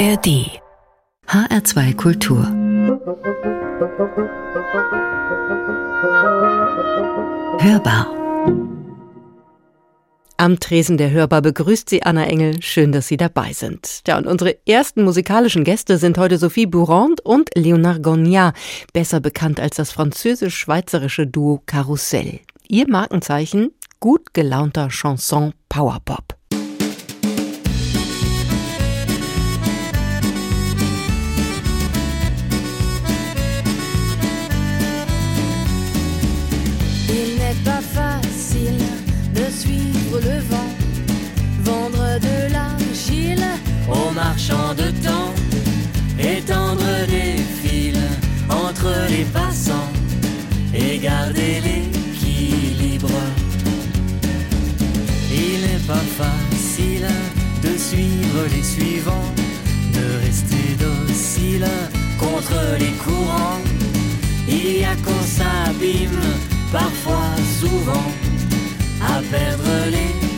ARD HR2 Kultur Hörbar am Tresen der Hörbar begrüßt sie Anna Engel. Schön, dass Sie dabei sind. Ja, und unsere ersten musikalischen Gäste sind heute Sophie Bourand und Léonard Gognat, besser bekannt als das französisch-schweizerische Duo Karussell. Ihr Markenzeichen gut gelaunter Chanson Powerpop. Aux marchands de temps, étendre des fils entre les passants et garder l'équilibre. Il n'est pas facile de suivre les suivants, de rester docile contre les courants. Il y a qu'on s'abîme, parfois, souvent à perdre l'équilibre.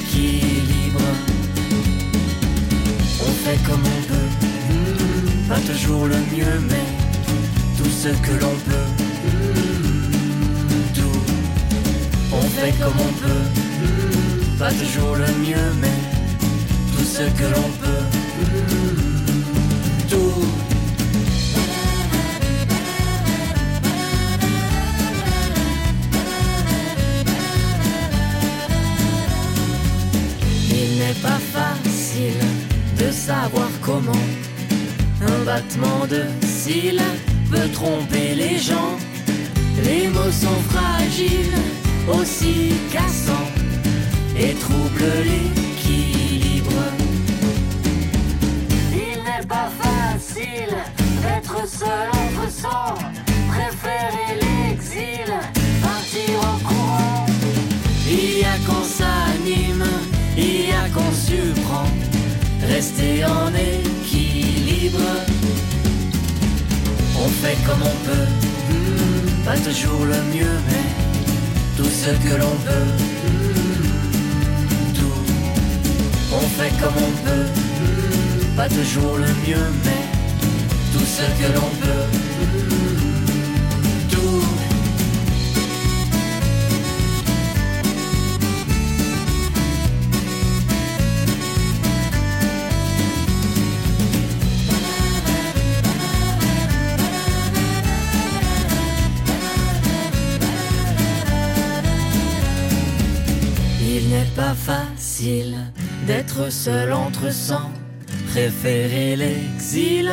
Fait comme on peut, hmm, pas toujours le mieux, mais tout ce que l'on peut. Hmm, tout. On fait comme on peut, hmm, pas toujours le mieux, mais tout ce que l'on peut. Tout. pas facile de savoir comment un battement de cils peut tromper les gens. Les mots sont fragiles, aussi cassants et troublent l'équilibre. Il n'est pas facile d'être seul entre sang, préférer l'exil, partir en courant. Il y a qu'on s'anime il y a qu'on surprend, rester en équilibre. On fait comme on peut, hmm, pas toujours le mieux, mais tout ce que l'on peut. Hmm, tout. On fait comme on peut, hmm, pas toujours le mieux, mais tout ce que l'on peut. D'être seul entre cent, préférer l'exil,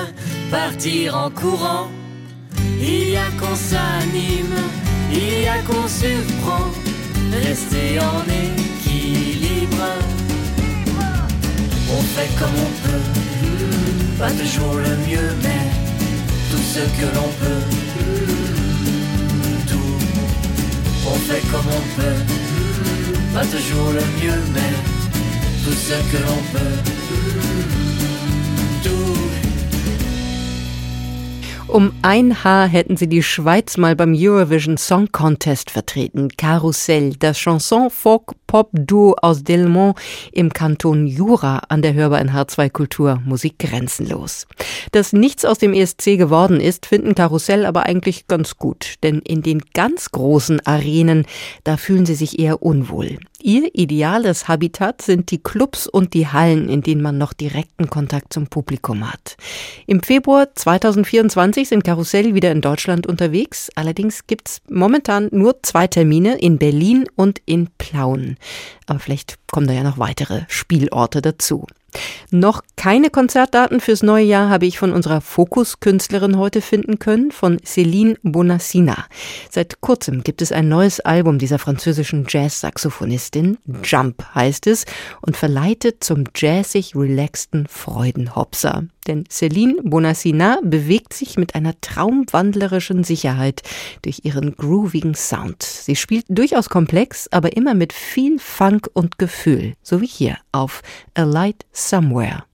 partir en courant. Il y a qu'on s'anime, il y a qu'on surprend, rester en équilibre. On fait comme on peut, pas toujours le mieux, mais tout ce que l'on peut. Tout, on fait comme on peut pas toujours le mieux, mais tout ce que l'on peut. Um ein Haar hätten sie die Schweiz mal beim Eurovision Song Contest vertreten. Karussell, das Chanson Folk Pop Duo aus Delmont im Kanton Jura an der Hörbar in H2 Kultur Musik grenzenlos. Dass nichts aus dem ESC geworden ist, finden Karussell aber eigentlich ganz gut, denn in den ganz großen Arenen, da fühlen sie sich eher unwohl. Ihr ideales Habitat sind die Clubs und die Hallen, in denen man noch direkten Kontakt zum Publikum hat. Im Februar 2024 sind Karussell wieder in Deutschland unterwegs. Allerdings gibt's momentan nur zwei Termine in Berlin und in Plauen. Aber vielleicht kommen da ja noch weitere Spielorte dazu. Noch keine Konzertdaten fürs neue Jahr habe ich von unserer Fokuskünstlerin heute finden können, von Céline Bonassina. Seit kurzem gibt es ein neues Album dieser französischen Jazz-Saxophonistin, Jump heißt es, und verleitet zum jazzig relaxten Freudenhopser. Denn Céline Bonassina bewegt sich mit einer traumwandlerischen Sicherheit durch ihren groovigen Sound. Sie spielt durchaus komplex, aber immer mit viel Funk und Gefühl, so wie hier auf A Light Somewhere.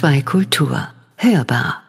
HR2 Kultur. Hörbar.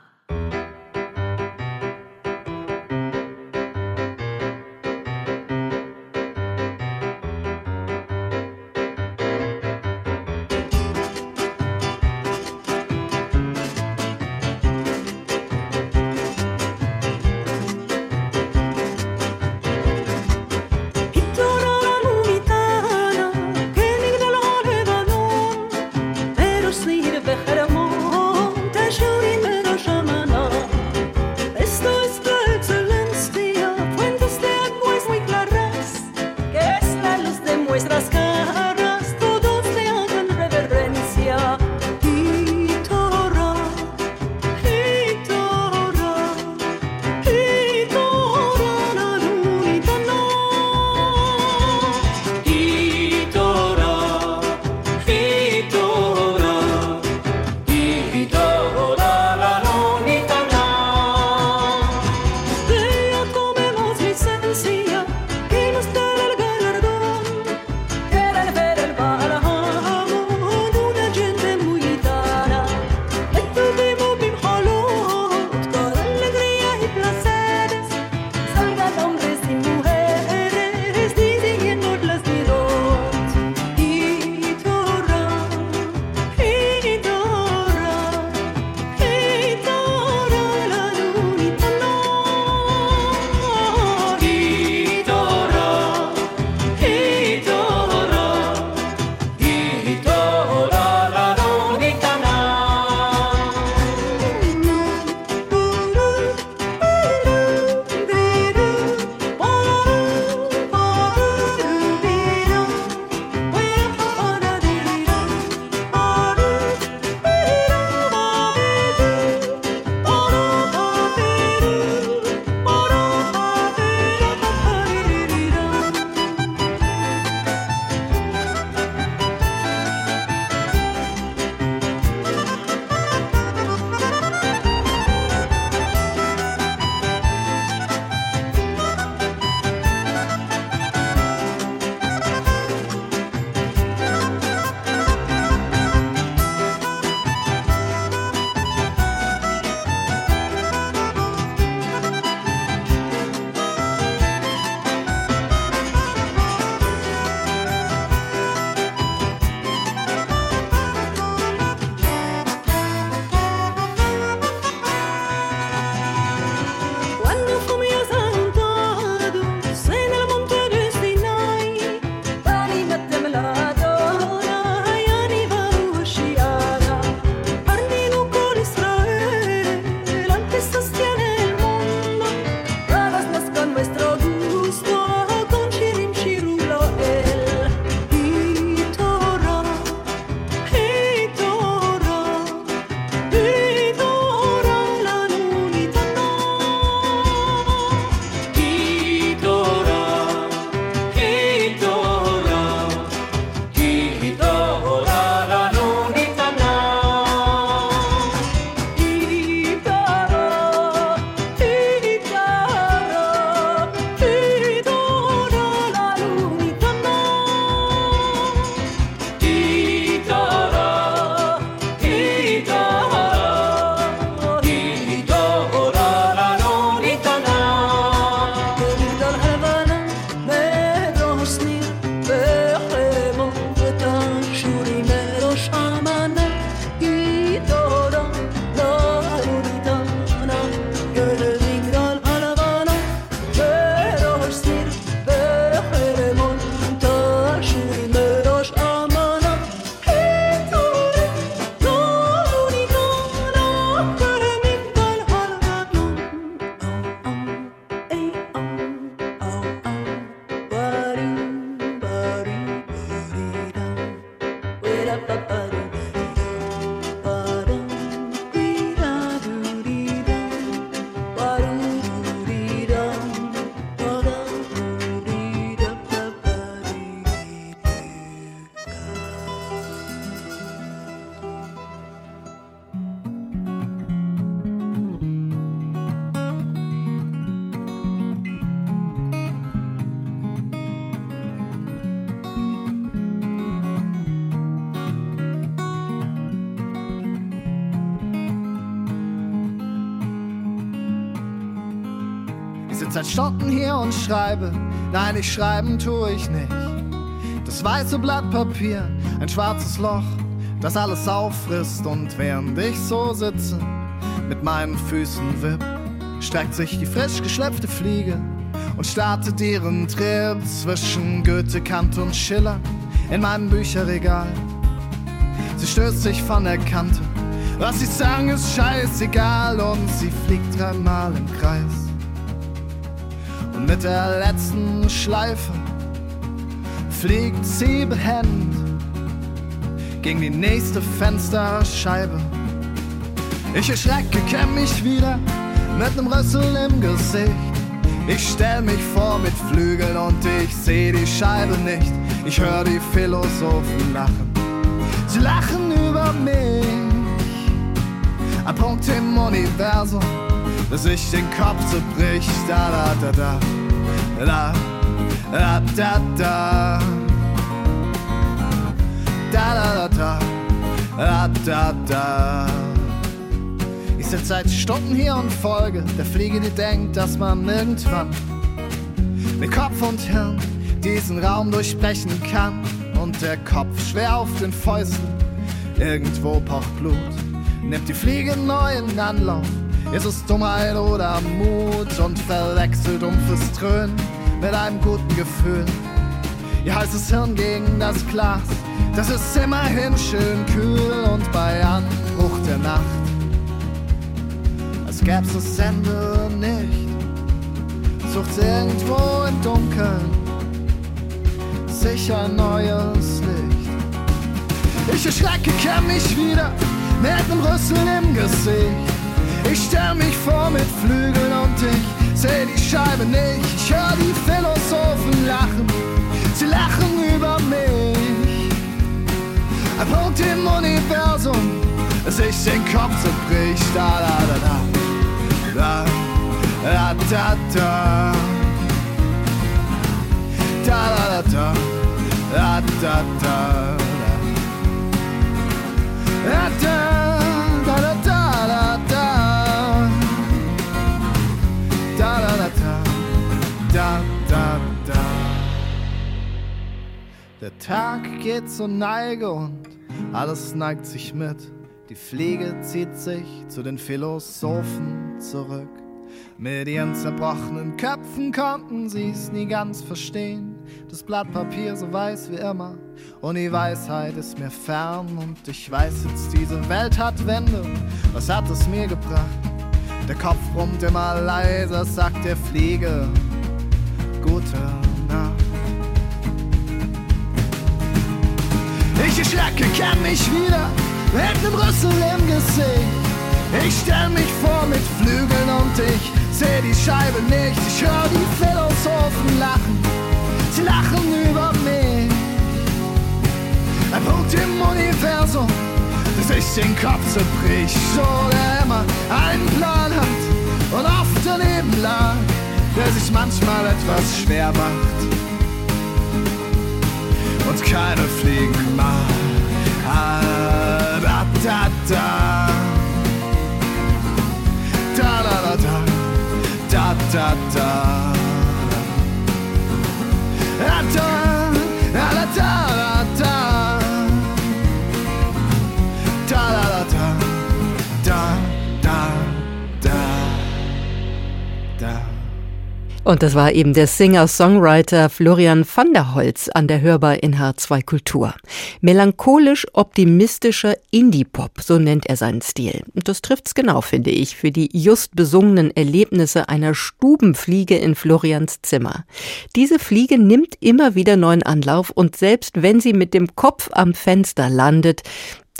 Schreibe. Nein, ich schreiben tue ich nicht. Das weiße Blatt Papier, ein schwarzes Loch, das alles auffrisst. Und während ich so sitze, mit meinen Füßen wipp, streckt sich die frisch geschlüpfte Fliege und startet ihren Trip zwischen Goethe, Kant und Schiller in meinem Bücherregal. Sie stößt sich von der Kante. Was sie sagen ist scheißegal und sie fliegt dreimal im Kreis. Mit der letzten Schleife fliegt sie behend gegen die nächste Fensterscheibe. Ich erschrecke, kenn mich wieder mit nem Rüssel im Gesicht. Ich stell mich vor mit Flügeln und ich seh die Scheibe nicht. Ich hör die Philosophen lachen. Sie lachen über mich. Ein Punkt im Universum, dass sich den Kopf zerbricht. Da da da da. Da da da da. Da da da da. Da da da. Ich sitze seit Stunden hier und folge der Fliege, die denkt, dass man irgendwann mit Kopf und Hirn diesen Raum durchbrechen kann. Und der Kopf schwer auf den Fäusten, irgendwo pocht Blut. Nimmt die Fliege neuen Anlauf, ist es Dummheit oder Mut und verwechselt dumpfes Trönen mit einem guten Gefühl. Ihr heißes Hirn gegen das Glas, das ist immerhin schön kühl und bei Anbruch der Nacht, als gäb's das Ende nicht, sucht irgendwo im Dunkeln sich ein neues Licht. Ich erschrecke, kenn mich wieder mit nem Rüssel im Gesicht. Ich stell mich vor mit Flügeln und ich seh die Scheibe nicht. Ich hör die Philosophen lachen, sie lachen über mich. Ein Punkt im Universum, dass sich den Kopf zerbricht. Da, da, da, da, da, da, da, da. Da, da, da, da, da, da, da. Da, da, Tag geht zur Neige und alles neigt sich mit. Die Pflege zieht sich zu den Philosophen zurück. Mit ihren zerbrochenen Köpfen konnten sie's nie ganz verstehen. Das Blatt Papier so weiß wie immer und die Weisheit ist mir fern und ich weiß jetzt, diese Welt hat Wände. Was hat es mir gebracht? Der Kopf brummt immer leiser, sagt der Fliege. Gute Ich erschrecke, kenn mich wieder mit nem Rüssel im Gesicht. Ich stell mich vor mit Flügeln und ich seh die Scheibe nicht. Ich hör die Philosophen lachen, sie lachen über mich. Ein Punkt im Universum, der sich den Kopf zerbricht. So der immer einen Plan hat und oft daneben lag, der sich manchmal etwas schwer macht und keine Fliegen macht. Ah, da, da, da. Da, da, da, da. Da, da, da. Da, da, da, Und das war eben der Singer-Songwriter Florian van der Holz an der Hörbar in H2 Kultur. Melancholisch-optimistischer Indie-Pop, so nennt er seinen Stil. Und das trifft's genau, finde ich, für die just besungenen Erlebnisse einer Stubenfliege in Florians Zimmer. Diese Fliege nimmt immer wieder neuen Anlauf und selbst wenn sie mit dem Kopf am Fenster landet,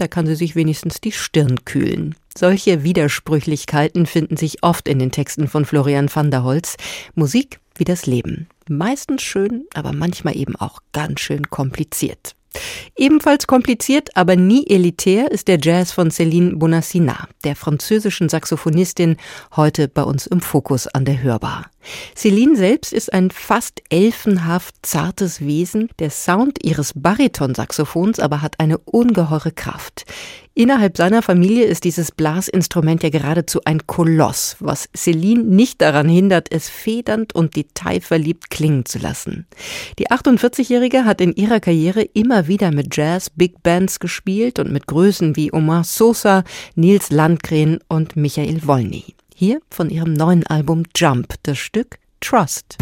da kann sie sich wenigstens die Stirn kühlen. Solche Widersprüchlichkeiten finden sich oft in den Texten von Florian van der Holz. Musik wie das Leben. Meistens schön, aber manchmal eben auch ganz schön kompliziert. Ebenfalls kompliziert, aber nie elitär ist der Jazz von Céline Bonassina, der französischen Saxophonistin, heute bei uns im Fokus an der Hörbar. Céline selbst ist ein fast elfenhaft zartes Wesen. Der Sound ihres Baritonsaxophons aber hat eine ungeheure Kraft. Innerhalb seiner Familie ist dieses Blasinstrument ja geradezu ein Koloss, was Celine nicht daran hindert, es federnd und detailverliebt klingen zu lassen. Die 48-Jährige hat in ihrer Karriere immer wieder mit Jazz Big Bands gespielt und mit Größen wie Omar Sosa, Nils Landgren und Michael Wolny. Hier von ihrem neuen Album Jump das Stück Trust.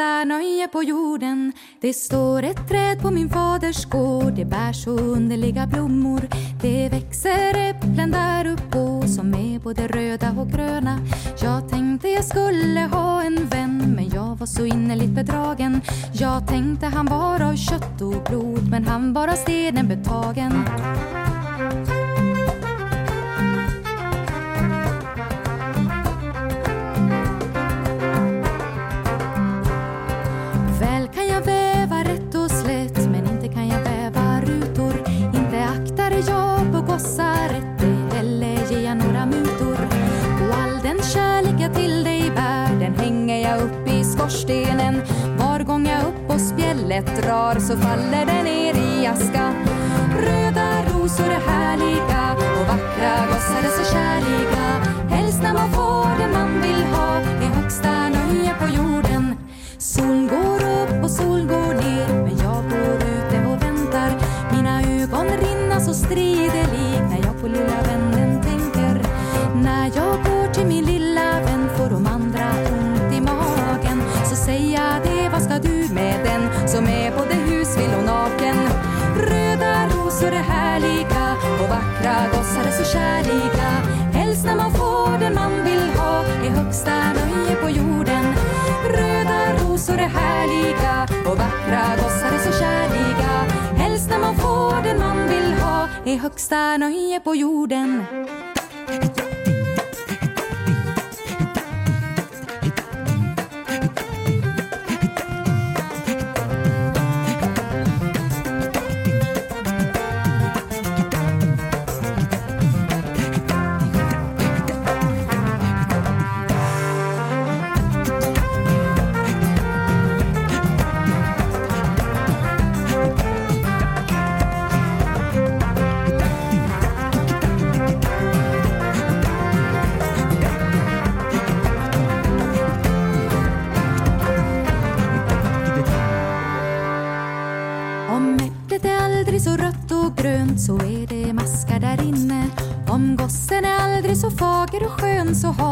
Där nöje på jorden. Det står ett träd på min faders gård. Det bär så underliga blommor. Det växer äpplen där uppå som är både röda och gröna. Jag tänkte jag skulle ha en vän men jag var så innerligt bedragen. Jag tänkte han var av kött och blod men han var av stenen betagen. Vattnet drar så faller den ner i aska. Röda rosor är härliga och vackra gossar är så kärliga. Helst när man får gossar Helst när man får den man vill ha. Är högsta nöje på jorden. Röda rosor är härliga. Och vackra gossar är så kärliga. Helst när man får den man vill ha. Är högsta nöje på jorden.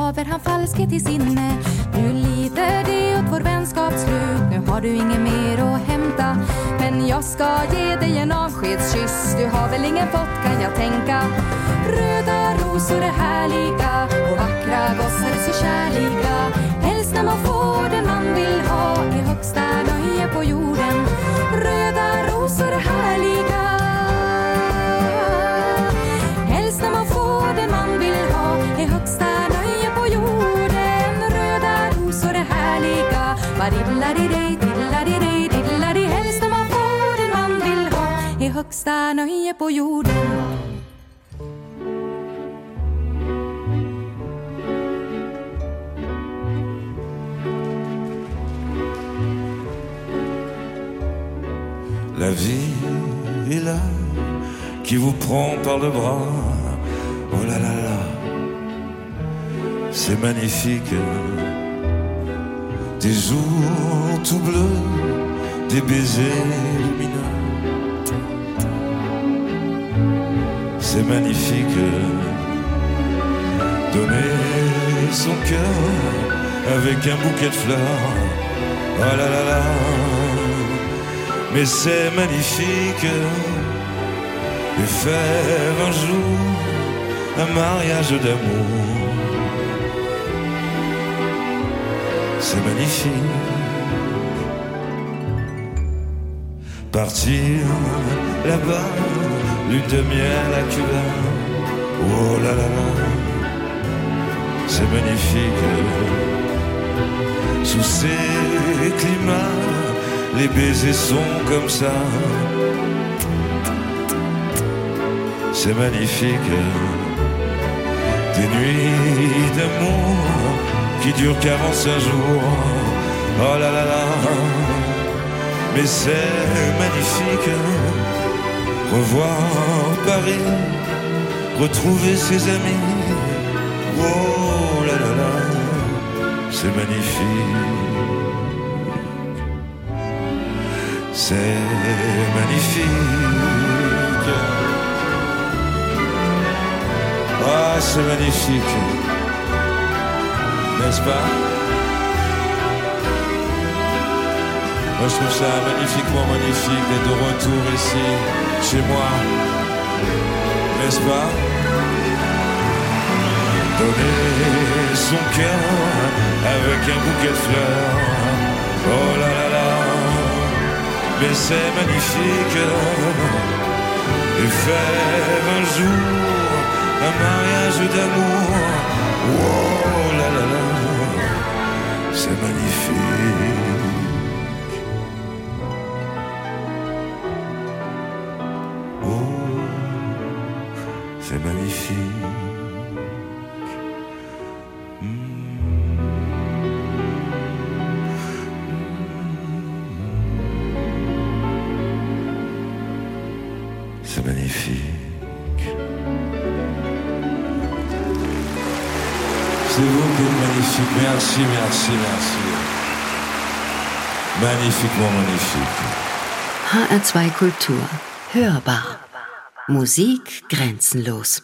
Haver han falskhet i sinne. Nu lider det åt vår vänskaps slut, nu har du inget mer att hämta. Men jag ska ge dig en avskedskyss, du har väl ingen fått kan jag tänka. Röda rosor är härliga och vackra gossar är så kärliga. Helst när man får den man vill ha är högsta nöje på jorden. La vie est là, qui vous prend par le bras. Oh là là là, c'est magnifique. Des jours tout bleus, des baisers lumineux. C'est magnifique. Donner son cœur avec un bouquet de fleurs. Oh là là là mais c'est magnifique de faire un jour un mariage d'amour. C'est magnifique. Partir là-bas, lune de miel à Cuba. Oh là là là, c'est magnifique. Sous ces climats les baisers sont comme ça. C'est magnifique. Des nuits d'amour qui durent 45 jours. Oh là là là. Mais c'est magnifique. Revoir Paris, retrouver ses amis. Oh là là là. C'est magnifique. c'est magnifique. Ah, c'est magnifique, n'est-ce pas? Moi je trouve ça magnifiquement magnifique d'être de retour ici, chez moi, n'est-ce pas? Donner son cœur avec un bouquet de fleurs, oh là là là, mais c'est magnifique. Et faire un jour un mariage d'amour, Merci, merci, merci. Magnifiquement magnifique. HR2 Kultur. Hörbar. Musik grenzenlos.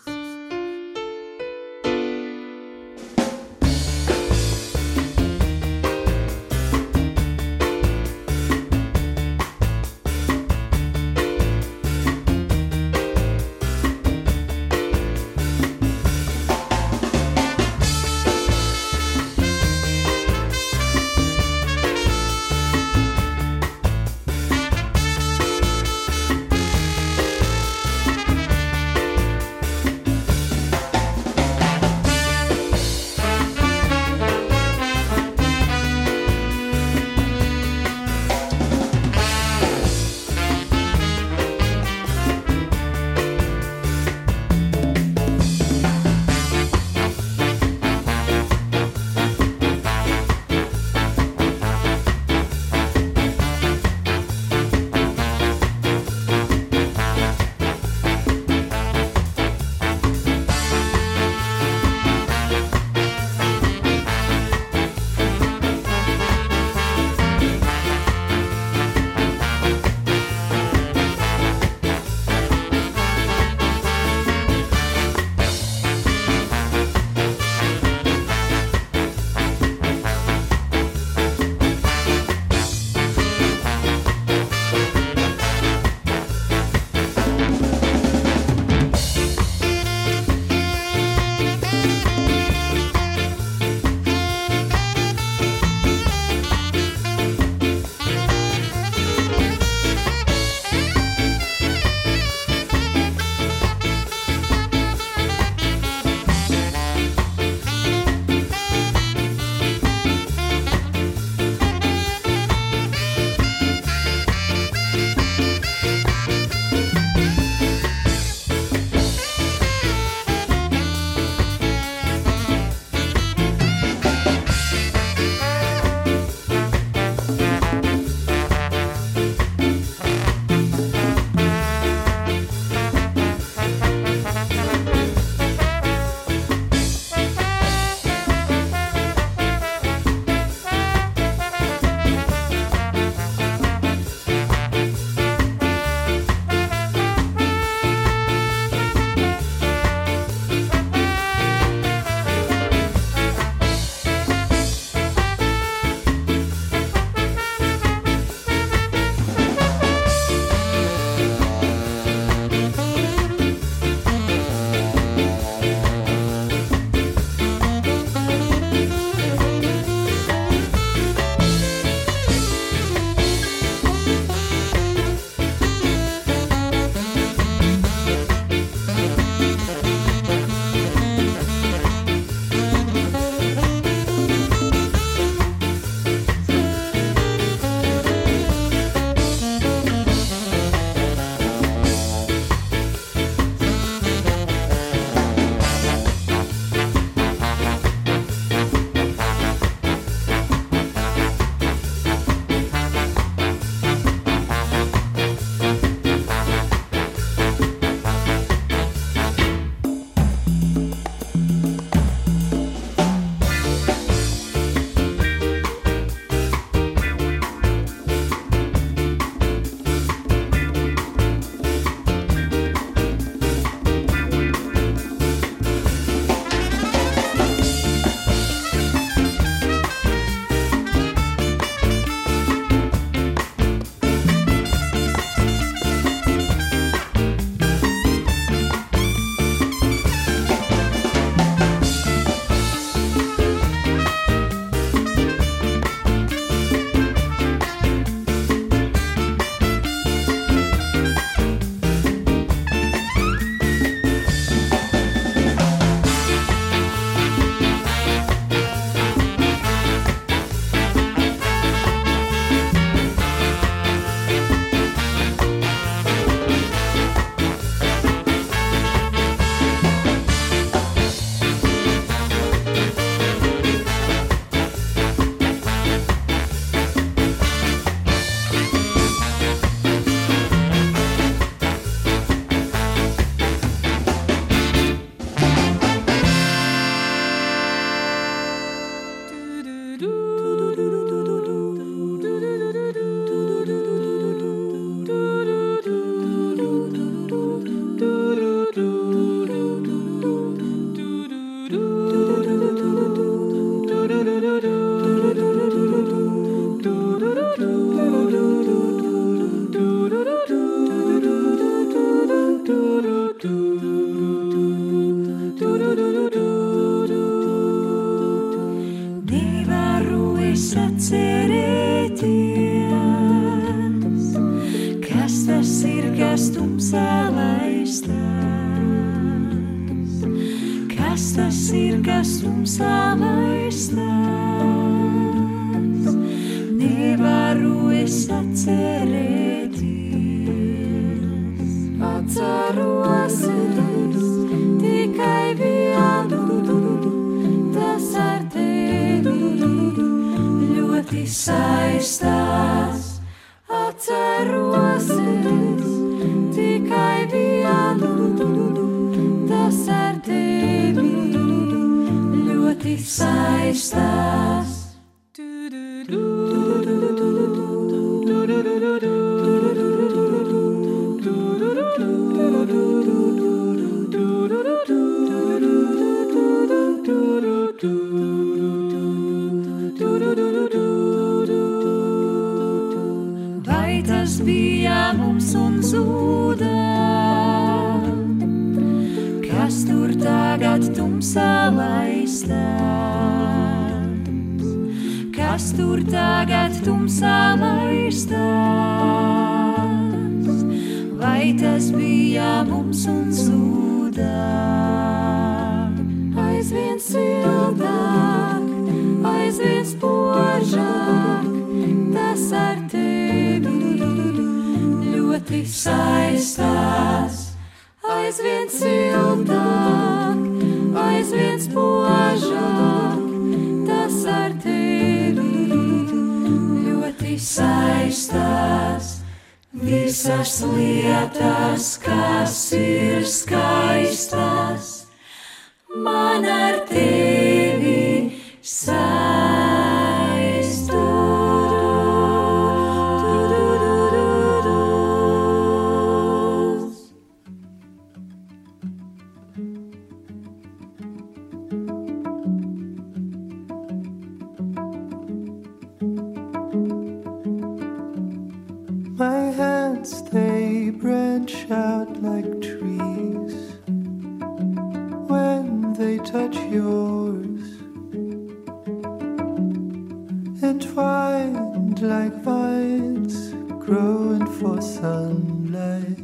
Like vines, growing for sunlight,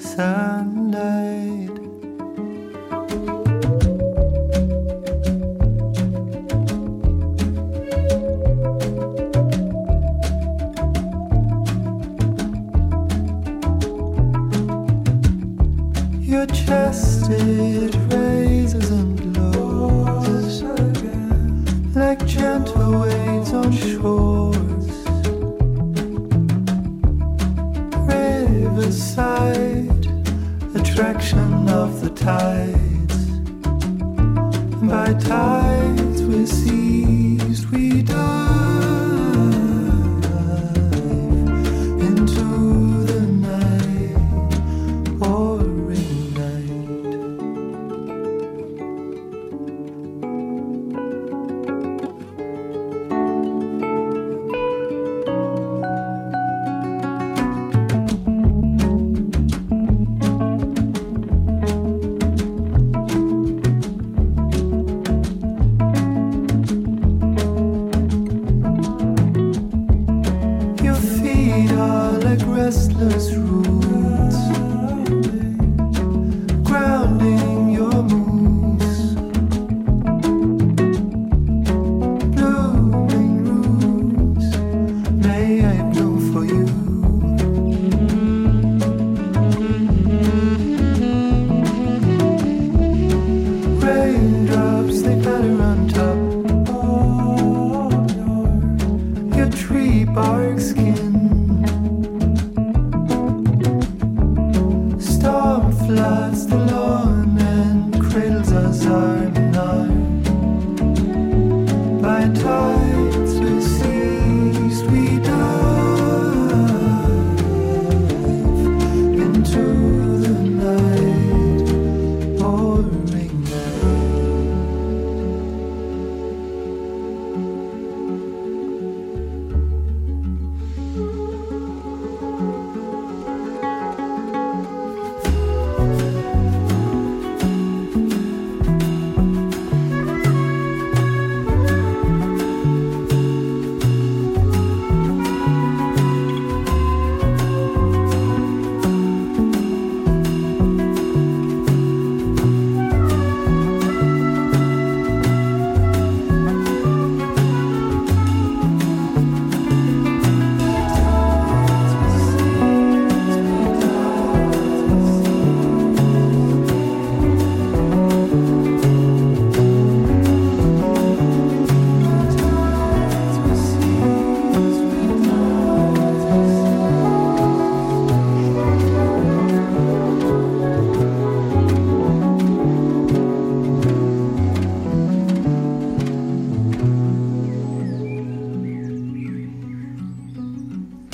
sunlight. bark skin.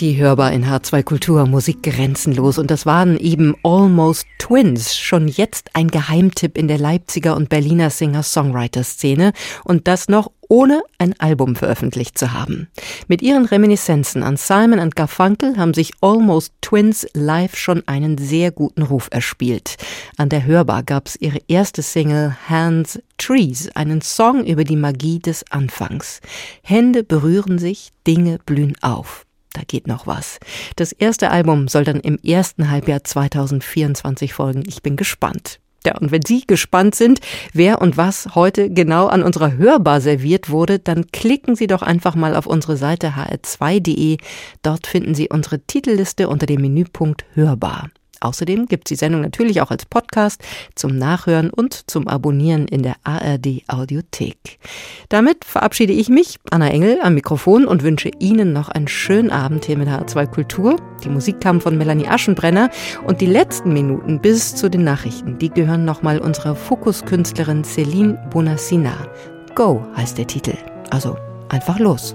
Die hörbar in H2 Kultur, Musik grenzenlos. Und das waren eben Almost Twins. Schon jetzt ein Geheimtipp in der Leipziger und Berliner Singer-Songwriter-Szene. Und das noch ohne ein Album veröffentlicht zu haben. Mit ihren Reminiszenzen an Simon und Garfunkel haben sich Almost Twins live schon einen sehr guten Ruf erspielt. An der Hörbar gab es ihre erste Single Hands Trees, einen Song über die Magie des Anfangs. Hände berühren sich, Dinge blühen auf da geht noch was. Das erste Album soll dann im ersten Halbjahr 2024 folgen. Ich bin gespannt. Ja, und wenn Sie gespannt sind, wer und was heute genau an unserer Hörbar serviert wurde, dann klicken Sie doch einfach mal auf unsere Seite hr2.de. Dort finden Sie unsere Titelliste unter dem Menüpunkt Hörbar. Außerdem gibt es die Sendung natürlich auch als Podcast zum Nachhören und zum Abonnieren in der ARD Audiothek. Damit verabschiede ich mich, Anna Engel, am Mikrofon und wünsche Ihnen noch einen schönen Abend hier mit H2 Kultur. Die Musik kam von Melanie Aschenbrenner und die letzten Minuten bis zu den Nachrichten, die gehören nochmal unserer Fokuskünstlerin Celine Bonassina. Go heißt der Titel. Also einfach los.